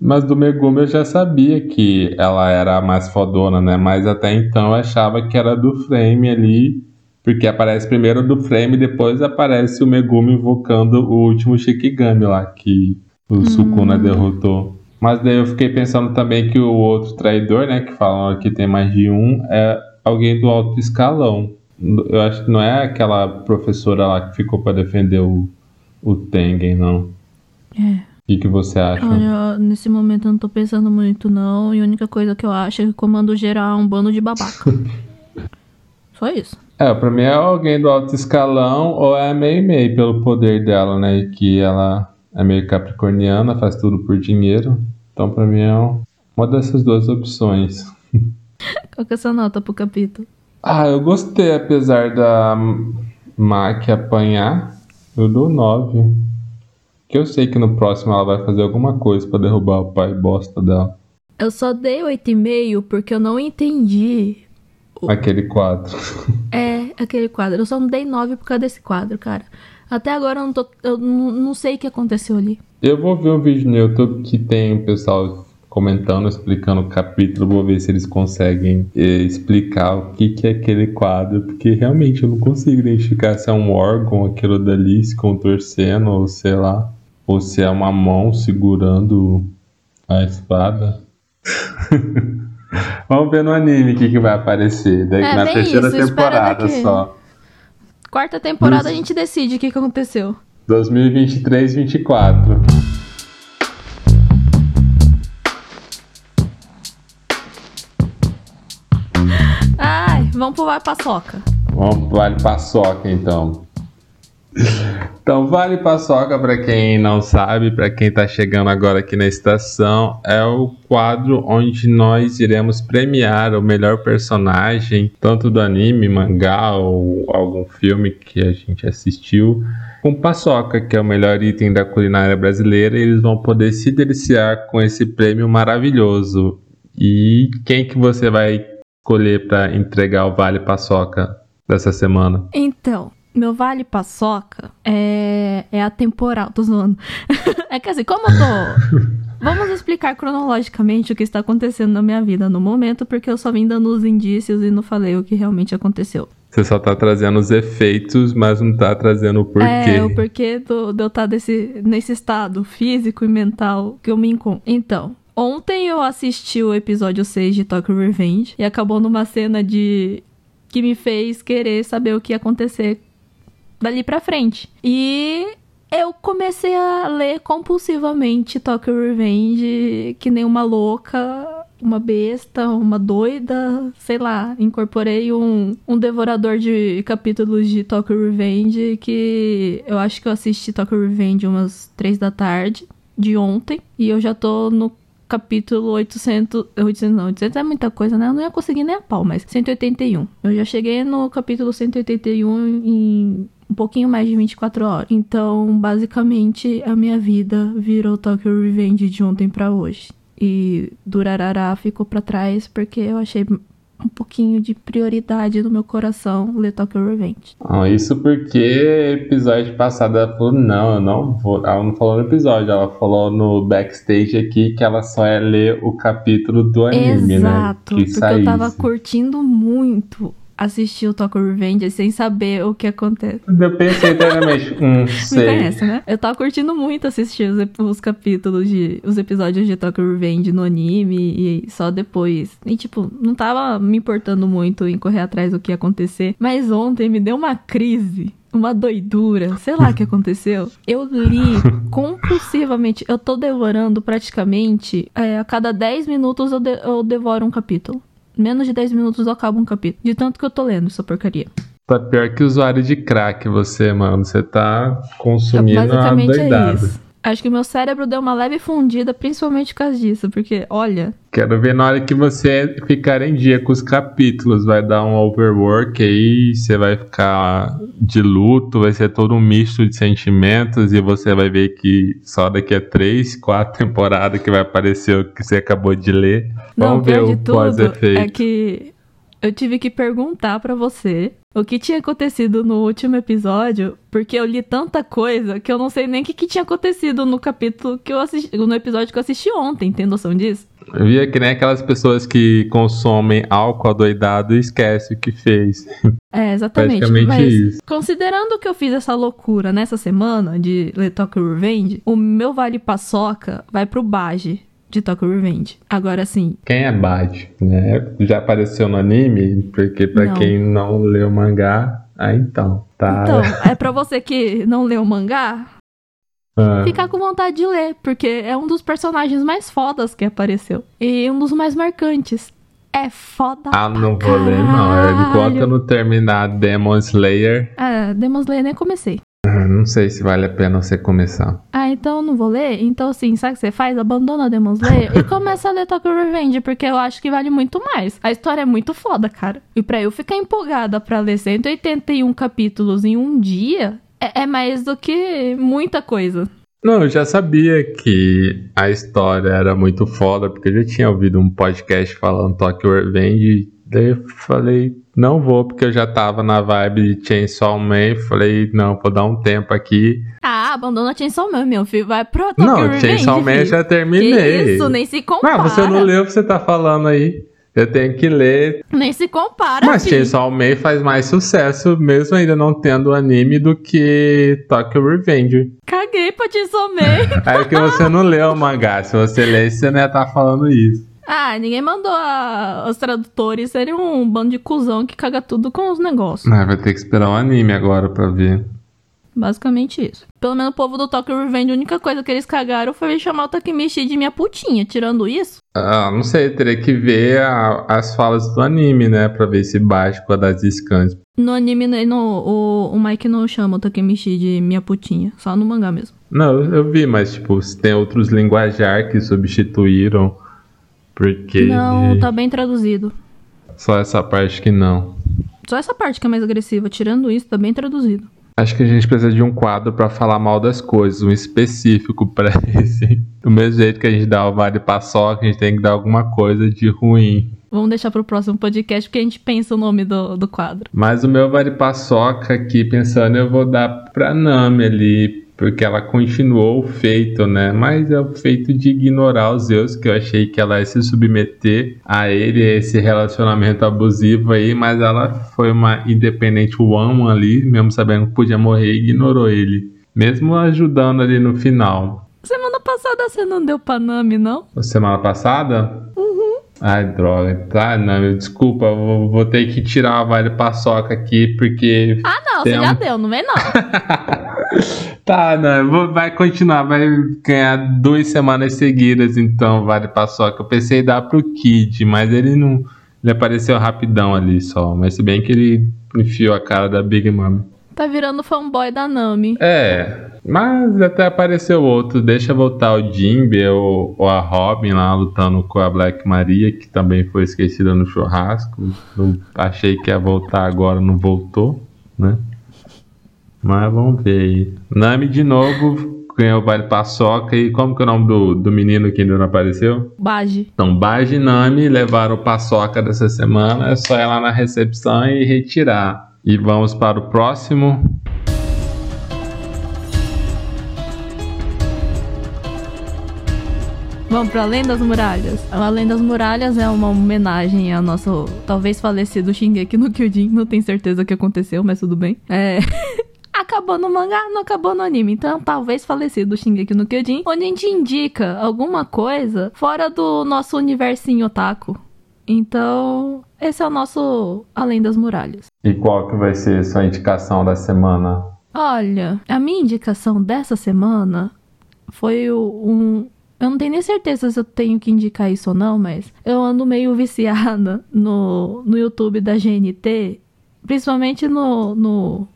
Mas do Megumi eu já sabia que ela era a mais fodona, né? Mas até então eu achava que era do Frame ali. Porque aparece primeiro do Frame, depois aparece o Megumi invocando o último Shikigami lá, que o Sukuna derrotou. Mas daí eu fiquei pensando também que o outro traidor, né? Que falam que tem mais de um, é alguém do alto escalão. Eu acho que não é aquela professora lá que ficou pra defender o, o Tengen, não. É. Que, que você acha? Olha, nesse momento eu não tô pensando muito, não. E a única coisa que eu acho é que o comando geral é um bando de babaca. Só isso. É, pra mim é alguém do alto escalão ou é meio meio pelo poder dela, né? Que ela é meio capricorniana, faz tudo por dinheiro. Então pra mim é um- uma dessas duas opções. Qual que é essa nota pro capítulo? Ah, eu gostei, apesar da Mac apanhar, eu dou 9. Que eu sei que no próximo ela vai fazer alguma coisa pra derrubar o pai bosta dela. Eu só dei 8,5 porque eu não entendi. Aquele quadro. É, aquele quadro. Eu só não dei 9 por causa desse quadro, cara. Até agora eu não, tô, eu não, não sei o que aconteceu ali. Eu vou ver um vídeo no YouTube que tem o pessoal comentando, explicando o capítulo, vou ver se eles conseguem eh, explicar o que, que é aquele quadro, porque realmente eu não consigo identificar se é um órgão, aquilo dali se contorcendo, ou sei lá, ou se é uma mão segurando a espada. Vamos ver no anime o que, que vai aparecer, daí É, na terceira isso, temporada só. Quarta temporada Isso. a gente decide o que, que aconteceu. 2023-24. Ai, vamos pro Vai Paçoca. Vamos pro Vale Paçoca, então. Então, Vale Paçoca, para quem não sabe, para quem tá chegando agora aqui na estação, é o quadro onde nós iremos premiar o melhor personagem, tanto do anime, mangá ou algum filme que a gente assistiu, com paçoca, que é o melhor item da culinária brasileira, e eles vão poder se deliciar com esse prêmio maravilhoso. E quem que você vai escolher para entregar o Vale Paçoca dessa semana? Então, meu Vale Paçoca é, é atemporal, tô zoando. é que assim, como eu tô. Vamos explicar cronologicamente o que está acontecendo na minha vida no momento, porque eu só vim dando os indícios e não falei o que realmente aconteceu. Você só tá trazendo os efeitos, mas não tá trazendo o porquê. É, o porquê do, de eu estar desse, nesse estado físico e mental que eu me encontro. Então, ontem eu assisti o episódio 6 de Tokyo Revenge e acabou numa cena de. que me fez querer saber o que ia acontecer dali pra frente. E eu comecei a ler compulsivamente Tokyo Revenge que nem uma louca. Uma besta, uma doida, sei lá. Incorporei um, um devorador de capítulos de Tokyo Revenge que eu acho que eu assisti Tokyo Revenge umas três da tarde de ontem. E eu já tô no capítulo 800, 800 não, 800 é muita coisa, né? Eu não ia conseguir nem a pau, mas 181. Eu já cheguei no capítulo 181 em um pouquinho mais de 24 horas. Então, basicamente, a minha vida virou Tokyo Revenge de ontem pra hoje. E Durarará ficou pra trás porque eu achei um pouquinho de prioridade no meu coração ler Tokyo Revenge. Ah, isso porque episódio passado ela falou, não, eu não vou. Ela não falou no episódio, ela falou no backstage aqui que ela só ia ler o capítulo do anime, Exato, né? Que porque eu tava saísse. curtindo muito assistir o Tokyo Revenge sem saber o que acontece. Eu pensei eternamente, hum, Me sei. conhece, né? Eu tava curtindo muito assistir os, os capítulos de. os episódios de Tokyo Revenge no anime e só depois. E tipo, não tava me importando muito em correr atrás do que ia acontecer. Mas ontem me deu uma crise. Uma doidura, sei lá o que aconteceu. Eu li compulsivamente. Eu tô devorando praticamente. é, a cada 10 minutos eu, de- eu devoro um capítulo. Menos de 10 minutos eu acabo um capítulo. De tanto que eu tô lendo essa porcaria. Tá pior que usuário de crack você, mano. Você tá consumindo uma Basicamente é doidada. isso. Acho que o meu cérebro deu uma leve fundida, principalmente por causa disso, porque, olha, Quero ver na hora que você ficar em dia com os capítulos. Vai dar um overwork aí, você vai ficar de luto, vai ser todo um misto de sentimentos e você vai ver que só daqui a três, quatro temporadas que vai aparecer o que você acabou de ler. não, Vamos o ver o tudo pós-efeito. é que eu tive que perguntar pra você o que tinha acontecido no último episódio, porque eu li tanta coisa que eu não sei nem o que, que tinha acontecido no capítulo que eu assisti, no episódio que eu assisti ontem, tem noção disso? Eu via que nem aquelas pessoas que consomem álcool adoidado e esquece o que fez. É, exatamente. Praticamente Mas isso. considerando que eu fiz essa loucura nessa semana de ler Tokyo Revenge, o meu vale paçoca vai pro Baji de Tokyo Revenge. Agora sim, Quem é Bad, né? Já apareceu no anime, porque pra Não. quem não leu o mangá, ah, então, tá. então, é pra você que não leu o mangá, Ah, ficar com vontade de ler, porque é um dos personagens mais fodas que apareceu. E um dos mais marcantes. É foda. Ah, não vou ler, não. Enquanto eu não terminar Demon Slayer, Ah, Demon Slayer nem comecei. Ah, não sei se vale a pena você começar. Ah, então eu não vou ler? Então, assim, sabe o que você faz? Abandona Demon Slayer e começa a ler Tokyo Revenge, porque eu acho que vale muito mais. A história é muito foda, cara. E pra eu ficar empolgada pra ler 181 capítulos em um dia, é, é mais do que muita coisa. Não, eu já sabia que a história era muito foda, porque eu já tinha ouvido um podcast falando Tokyo Revenge. Daí eu falei, não vou, porque eu já tava na vibe de Chainsaw Man. Falei, não, vou dar um tempo aqui. Ah, abandona Chainsaw Man, meu filho. Vai pro Tokyo não, Revenge, Chainsaw Man já terminei. Que isso, nem se compara. Não, você não leu o que você tá falando aí. Eu tenho que ler. Nem se compara, Mas filho. Chainsaw Man faz mais sucesso, mesmo ainda não tendo anime, do que Tokyo Revenge. Caguei pra Chainsaw Man. É que você não leu o mangá. Se você lesse, você não ia estar falando isso. Ah, ninguém mandou a- os tradutores serem um bando de cuzão que caga tudo com os negócios. Mas vai ter que esperar o anime agora pra ver. Basicamente isso. Pelo menos o povo do Tokyo Revenge, a única coisa que eles cagaram foi chamar o Takemichi de minha putinha. Tirando isso, Ah, não sei, teria que ver a- as falas do anime, né? Pra ver se bate com a das scans. no anime, né, no, o, o Mike não chama o Takemichi de minha putinha. Só no mangá mesmo. Não, eu- eu vi, mas tipo, se tem outros linguajar que substituíram. Porque Não, tá bem traduzido. só essa parte que não. Só essa parte que é mais agressiva. Tirando isso, tá bem traduzido. Acho que a gente precisa de um quadro pra falar mal das coisas, um específico pra esse. Do mesmo jeito que a gente dá o vale paçoca, a gente tem que dar alguma coisa de ruim. Vamos deixar pro próximo podcast, porque a gente pensa o nome do, do quadro. Mas o meu vale paçoca aqui, pensando, eu vou dar pra Nami ali, porque ela continuou o feito, né? Mas é o feito de ignorar os Zeus, que eu achei que ela ia se submeter a ele, a esse relacionamento abusivo aí, mas ela foi uma independente one ali, mesmo sabendo que podia morrer, ignorou ele. Mesmo ajudando ali no final. Semana passada você não deu pra Nami, não? Semana passada? Uhum. Ai, droga. Tá, não, desculpa, vou, vou ter que tirar a vale paçoca aqui, porque Ah, não, Tem você já deu, não vem não. Tá, não, vou- vai continuar, vai ganhar duas semanas seguidas, então, vale paçoca. Eu pensei em dar pro Kid, mas ele não. Ele apareceu rapidão ali só. Mas se bem que ele enfiou a cara da Big Mom. Tá virando fanboy da Nami. É, mas até apareceu outro. Deixa voltar o Jimbe ou, ou a Robin lá lutando com a Black Maria, que também foi esquecida no churrasco. Eu achei que ia voltar agora, não voltou, né? Mas vamos ver aí. Nami de novo ganhou o Vale Paçoca. E como que é o nome do, do menino que ainda não apareceu? Baji. Então, Baji e Nami levaram o Paçoca dessa semana. É só ir lá na recepção e retirar. E vamos para o próximo. Vamos pra Além das Muralhas. A Além das Muralhas é uma homenagem ao nosso talvez falecido Shingeki no Kyojin. Não tenho certeza o que aconteceu, mas tudo bem. É... acabou no mangá, não acabou no anime. Então, talvez falecido Shingeki no Kyojin, onde a gente indica alguma coisa fora do nosso universinho otaku. Então, esse é o nosso Além das Muralhas. E qual que vai ser sua indicação da semana? Olha, a minha indicação dessa semana foi um. Eu não tenho nem certeza se eu tenho que indicar isso ou não, mas eu ando meio viciada no, no YouTube da GNT Principalmente no, no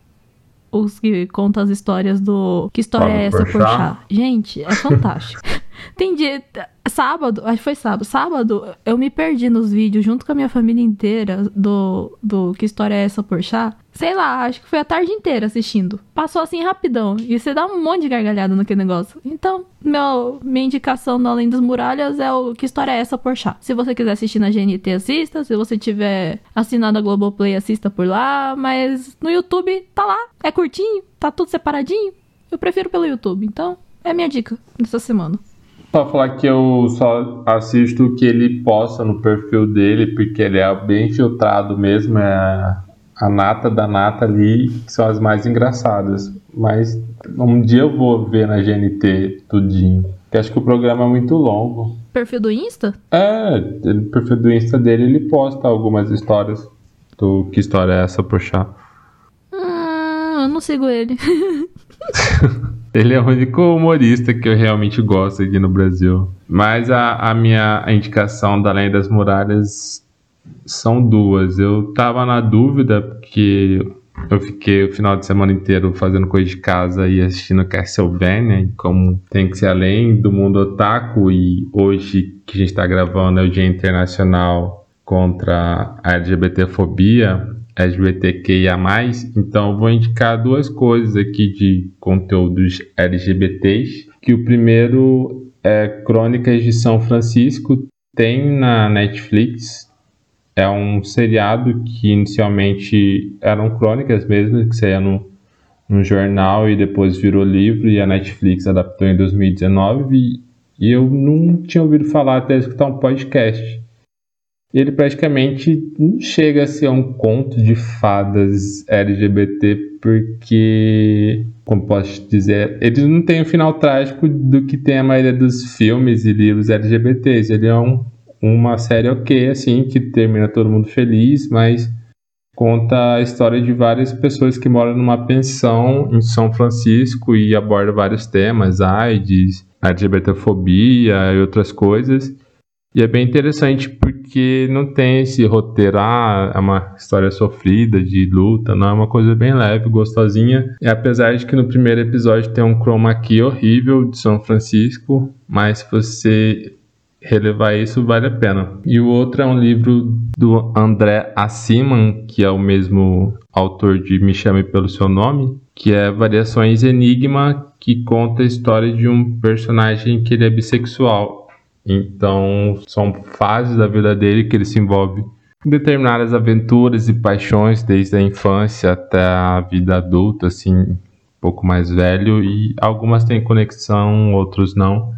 os que contam as histórias do Que história é essa, Porchat. Porchat? Gente, é fantástico. Tem dia. Sábado, acho que foi sábado. Sábado, eu me perdi nos vídeos junto com a minha família inteira do, do Que História é essa, Porchat? Sei lá, acho que foi a tarde inteira assistindo. Passou assim rapidão. E você dá um monte de gargalhada naquele negócio. Então, meu, minha indicação no Além das Muralhas é o Que História é essa, Porchat? Se você quiser assistir na GNT, assista. Se você tiver assinado a Globoplay, assista por lá. Mas no YouTube, tá lá. É curtinho, tá tudo separadinho. Eu prefiro pelo YouTube. Então, é a minha dica dessa semana. Só falar que eu só assisto o que ele posta no perfil dele, porque ele é bem filtrado mesmo, é a- a nata da nata ali, que são as mais engraçadas. Mas um dia eu vou ver na GNT tudinho. Porque acho que o programa é muito longo. Perfil do Insta? É, no perfil do Insta dele ele posta algumas histórias. Do que história é essa, poxa? Hum, eu não sigo ele. Ele é o único humorista que eu realmente gosto aqui no Brasil. Mas a, a minha indicação da Além das Muralhas são duas. Eu tava na dúvida, porque eu fiquei o final de semana inteiro fazendo coisa de casa e assistindo Castlevania, e como tem que ser além do mundo otaku, e hoje que a gente tá gravando é o Dia Internacional contra a LGBTfobia, LGBTQIA+, então eu vou indicar duas coisas aqui de conteúdos LGBTs, que o primeiro é Crônicas de São Francisco, tem na Netflix, é um seriado que inicialmente eram crônicas mesmo, que saía no, no jornal e depois virou livro e a Netflix adaptou em 2019 e, e eu não tinha ouvido falar até escutar um podcast. Ele praticamente não chega a ser um conto de fadas LGBT porque, como posso dizer, ele não tem o final trágico do que tem a maioria dos filmes e livros LGBTs. Ele é um uma série ok, assim, que termina todo mundo feliz, mas conta a história de várias pessoas que moram numa pensão em São Francisco e aborda vários temas, AIDS, LGBTfobia e outras coisas. E é bem interessante porque não tem esse roteiro, ah, é uma história sofrida, de luta, não, é uma coisa bem leve, gostosinha. E apesar de que no primeiro episódio tem um chroma key horrível de São Francisco, mas se você relevar isso vale a pena. E o outro é um livro do André Assiman, que é o mesmo autor de Me Chame Pelo Seu Nome, que é Variações Enigma, que conta a história de um personagem que ele é bissexual. Então, são fases da vida dele que ele se envolve em determinadas aventuras e paixões desde a infância até a vida adulta, assim, um pouco mais velho, e algumas têm conexão, outros não.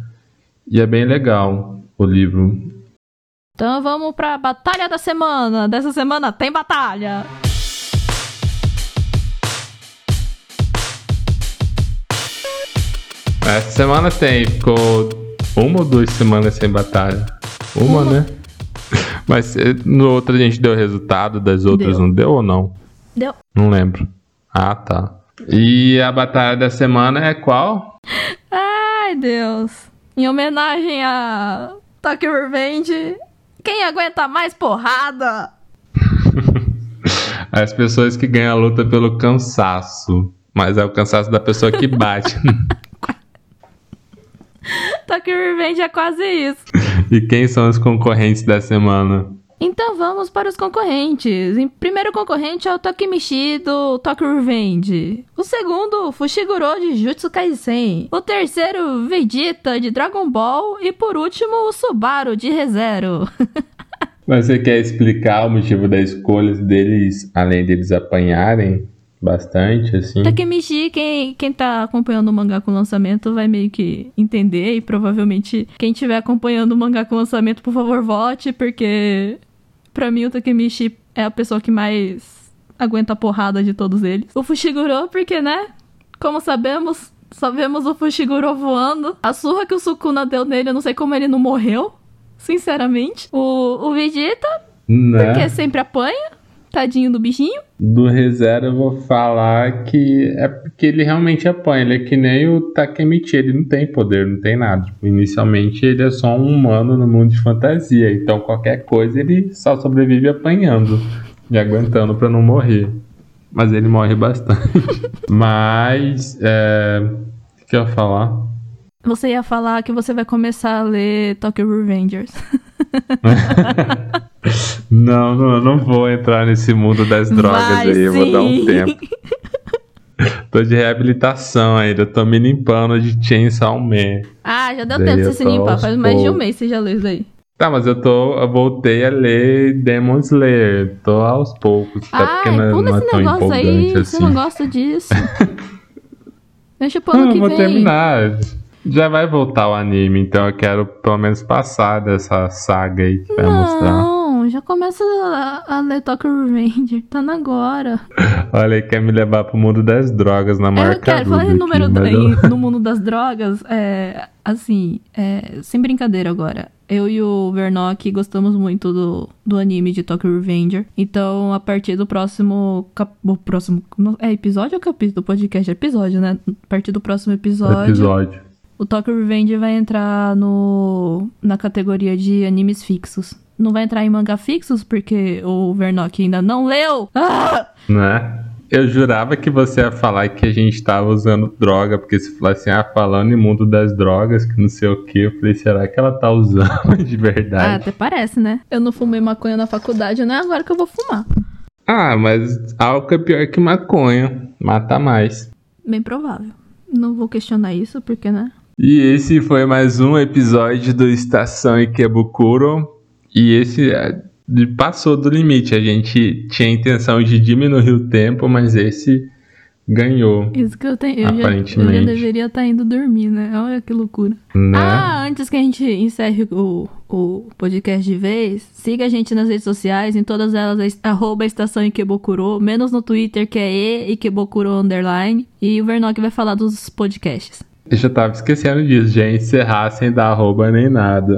E é bem legal o livro. Então vamos pra batalha da semana. Dessa semana tem batalha. Essa semana tem, ficou uma ou duas semanas sem batalha. Uma, Uma. né? Mas eh, no outro a gente deu resultado, das outras Deu. não deu ou não? Deu. Não lembro. Ah, tá. E a batalha da semana é qual? Ai, Deus. Em homenagem a Tokyo Revenge, quem aguenta mais porrada? As pessoas que ganham a luta pelo cansaço. Mas é o cansaço da pessoa que bate. Tokyo Revenge é quase isso. e quem são os concorrentes da semana? Então vamos para os concorrentes. Em primeiro concorrente é o Tokimichi do Tokyo Revenge. O segundo, Fushiguro de Jutsu Kaisen. O terceiro, Vegeta de Dragon Ball. E por último, o Subaru de ReZero. Mas você quer explicar o motivo da escolha deles, além deles apanharem bastante, assim? Takemichi, quem, quem tá acompanhando o mangá com lançamento vai meio que entender e provavelmente quem estiver acompanhando o mangá com lançamento, por favor, vote, porque pra mim o Takemichi é a pessoa que mais aguenta a porrada de todos eles. O Fushiguro, porque, né? Como sabemos, só vemos o Fushiguro voando. A surra que o Sukuna deu nele, eu não sei como ele não morreu, sinceramente. O, o Vegeta, Né? porque sempre apanha, tadinho do bichinho. Do ReZero eu vou falar que é porque ele realmente apanha. Ele é que nem o Takemichi, ele não tem poder, não tem nada. Tipo, inicialmente ele é só um humano no mundo de fantasia. Então qualquer coisa ele só sobrevive apanhando. me aguentando pra não morrer. Mas ele morre bastante. Mas, é... O que eu ia falar? Você ia falar que você vai começar a ler Tokyo Revengers. não, não, não vou entrar nesse mundo das drogas Vai, aí, eu vou dar um tempo. tô de reabilitação ainda, tô me limpando de Chainsaw Man. Ah, já deu Daí tempo de você se limpar. Faz mais de um mês você já leu isso aí. Tá, mas eu tô. Eu voltei a ler Demon Slayer. Tô aos poucos. Até porque Ai, não, é- pula não é esse negócio aí. empolgante Você assim. não gosta disso. Deixa pro Não, ano eu que vou vem. terminar. Já vai voltar o anime, então eu quero pelo menos passar dessa saga aí que vai mostrar. Não, já começa a, a ler Tokyo Revenger. Tá na agora. Olha, ele quer me levar pro mundo das drogas na maior Eu quero, falando em aqui, número mas eu- no mundo das drogas, é, assim, é, sem brincadeira agora. Eu e o Vernock gostamos muito do, do anime de Tokyo Revenger. Então, a partir do próximo. cap- O próximo. não- É episódio ou capítulo do podcast? É episódio, né? A partir do próximo episódio, episódio. O Tokyo Revenger vai entrar no na categoria de animes fixos. Não vai entrar em manga fixos, porque o Vernock ainda não leu. Ah! Né? Eu jurava que você ia falar que a gente tava usando droga, porque se falasse assim, ah, falando em mundo das drogas, que não sei o que, eu falei, será que ela tá usando de Ah, verdade? até parece, né? Eu não fumei maconha na faculdade, não é agora que eu vou fumar. Ah, mas álcool é pior que maconha, mata mais. Bem provável. Não vou questionar isso, porque, né? E esse foi mais um episódio do Estação Ikebukuro. E esse é, passou do limite. A gente tinha a intenção de diminuir o tempo, mas esse ganhou, Isso que eu tenho. Eu já, eu já Aparentemente. deveria estar indo dormir, né? Olha que loucura. né? Ah, antes que a gente encerre o, o podcast de vez, siga a gente nas redes sociais, em todas elas, é arroba estação Ikebokuro, menos no Twitter, que é e Ikebokuro underline. E o Vernock vai falar dos podcasts. Eu já tava esquecendo disso, já encerrar sem dar arroba nem nada.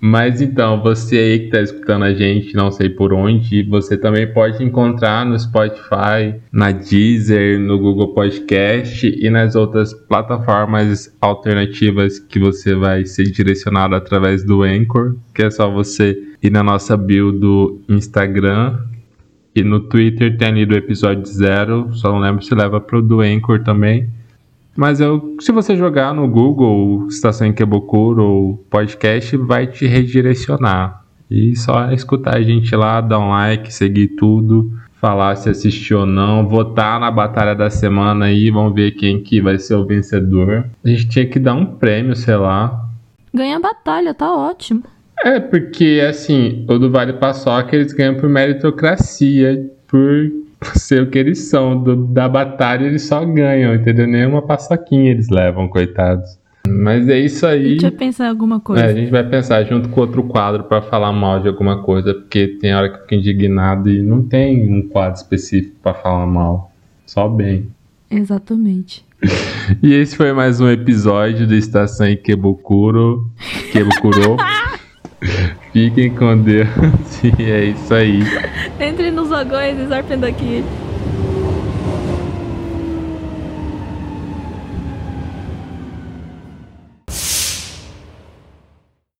Mas então, você aí que tá escutando a gente, não sei por onde, você também pode encontrar no Spotify, na Deezer, no Google Podcast e nas outras plataformas alternativas que você vai ser direcionado através do Anchor, que é só você ir na nossa bio do Instagram e no Twitter tem ali do episódio zero, só não lembro se leva pro do Anchor também. Mas eu, se você jogar no Google Estação Ikebukuro ou podcast, vai te redirecionar. E só escutar a gente lá, dar um like, seguir tudo, falar se assistiu ou não, votar na batalha da semana aí, vamos ver quem que vai ser o vencedor. A gente tinha que dar um prêmio, sei lá. Ganha a batalha, tá ótimo. É, porque assim, o do Vale Paçoca eles ganham por meritocracia, por ser o que eles são. Do- da batalha eles só ganham, entendeu? Nenhuma paçoquinha eles levam, coitados. Mas é isso aí. Deixa eu pensar em alguma coisa. É, a gente vai pensar junto com outro quadro pra falar mal de alguma coisa, porque tem hora que eu fico indignado e não tem um quadro específico pra falar mal. Só bem. Exatamente. E esse foi mais um episódio do Estação Ikebukuro. Ikebukuro. Fiquem com Deus. E é isso aí. Entre nos vagões e zarpem daqui.